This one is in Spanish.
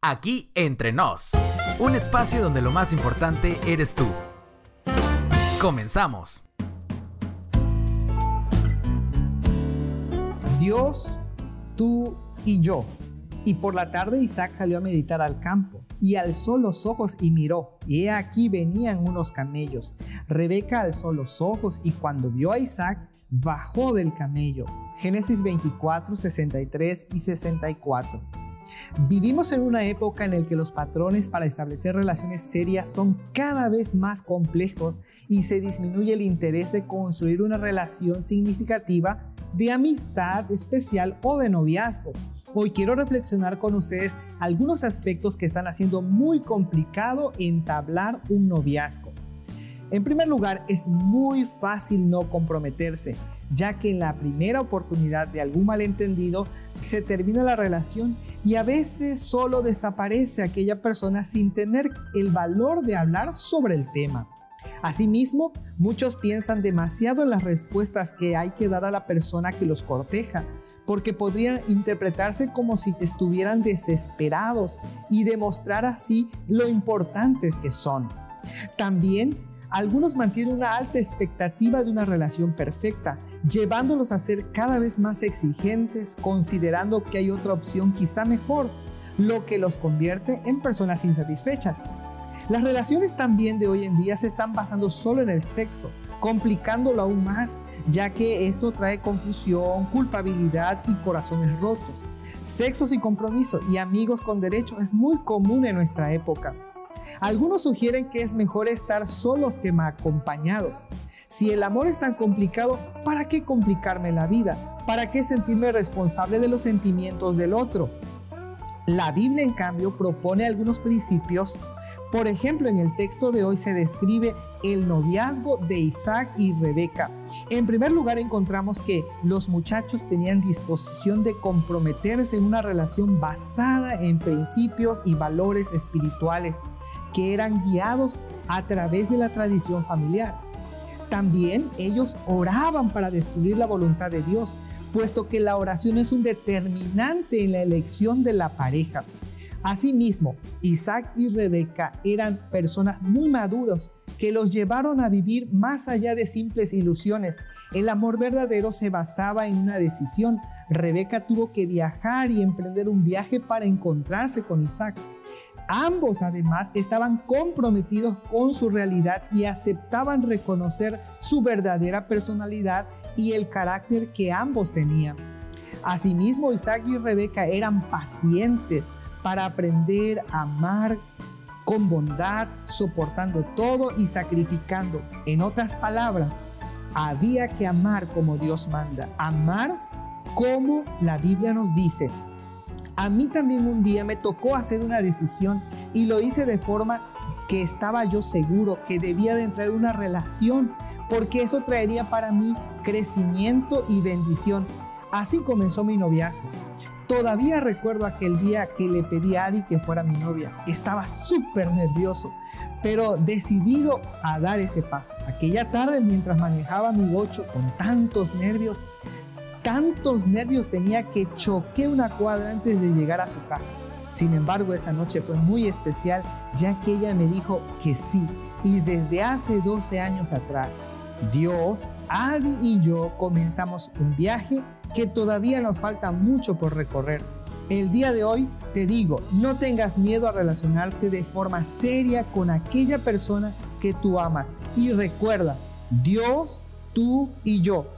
Aquí entre nos, un espacio donde lo más importante eres tú. Comenzamos. Dios, tú y yo. Y por la tarde Isaac salió a meditar al campo y alzó los ojos y miró, y he aquí venían unos camellos. Rebeca alzó los ojos y cuando vio a Isaac, bajó del camello. Génesis 24, 63 y 64. Vivimos en una época en la que los patrones para establecer relaciones serias son cada vez más complejos y se disminuye el interés de construir una relación significativa de amistad especial o de noviazgo. Hoy quiero reflexionar con ustedes algunos aspectos que están haciendo muy complicado entablar un noviazgo. En primer lugar, es muy fácil no comprometerse, ya que en la primera oportunidad de algún malentendido se termina la relación y a veces solo desaparece aquella persona sin tener el valor de hablar sobre el tema. Asimismo, muchos piensan demasiado en las respuestas que hay que dar a la persona que los corteja, porque podría interpretarse como si estuvieran desesperados y demostrar así lo importantes que son. También algunos mantienen una alta expectativa de una relación perfecta, llevándolos a ser cada vez más exigentes, considerando que hay otra opción quizá mejor, lo que los convierte en personas insatisfechas. Las relaciones también de hoy en día se están basando solo en el sexo, complicándolo aún más, ya que esto trae confusión, culpabilidad y corazones rotos. Sexo sin compromiso y amigos con derecho es muy común en nuestra época. Algunos sugieren que es mejor estar solos que acompañados. Si el amor es tan complicado, ¿para qué complicarme la vida? ¿Para qué sentirme responsable de los sentimientos del otro? La Biblia, en cambio, propone algunos principios. Por ejemplo, en el texto de hoy se describe el noviazgo de Isaac y Rebeca. En primer lugar, encontramos que los muchachos tenían disposición de comprometerse en una relación basada en principios y valores espirituales que eran guiados a través de la tradición familiar. También ellos oraban para descubrir la voluntad de Dios, puesto que la oración es un determinante en la elección de la pareja. Asimismo, Isaac y Rebeca eran personas muy maduros que los llevaron a vivir más allá de simples ilusiones. El amor verdadero se basaba en una decisión. Rebeca tuvo que viajar y emprender un viaje para encontrarse con Isaac. Ambos además estaban comprometidos con su realidad y aceptaban reconocer su verdadera personalidad y el carácter que ambos tenían. Asimismo, Isaac y Rebeca eran pacientes para aprender a amar con bondad, soportando todo y sacrificando. En otras palabras, había que amar como Dios manda, amar como la Biblia nos dice, a mí también un día me tocó hacer una decisión y lo hice de forma que estaba yo seguro que debía de entrar en una relación porque eso traería para mí crecimiento y bendición. Así comenzó mi noviazgo. Todavía recuerdo aquel día que le pedí a Adi que fuera mi novia. Estaba súper nervioso, pero decidido a dar ese paso. Aquella tarde, mientras manejaba mi bocho con tantos nervios, tantos nervios tenía que choqué una cuadra antes de llegar a su casa. Sin embargo, esa noche fue muy especial ya que ella me dijo que sí. Y desde hace 12 años atrás, Dios, Adi y yo comenzamos un viaje que todavía nos falta mucho por recorrer. El día de hoy te digo, no tengas miedo a relacionarte de forma seria con aquella persona que tú amas. Y recuerda, Dios, tú y yo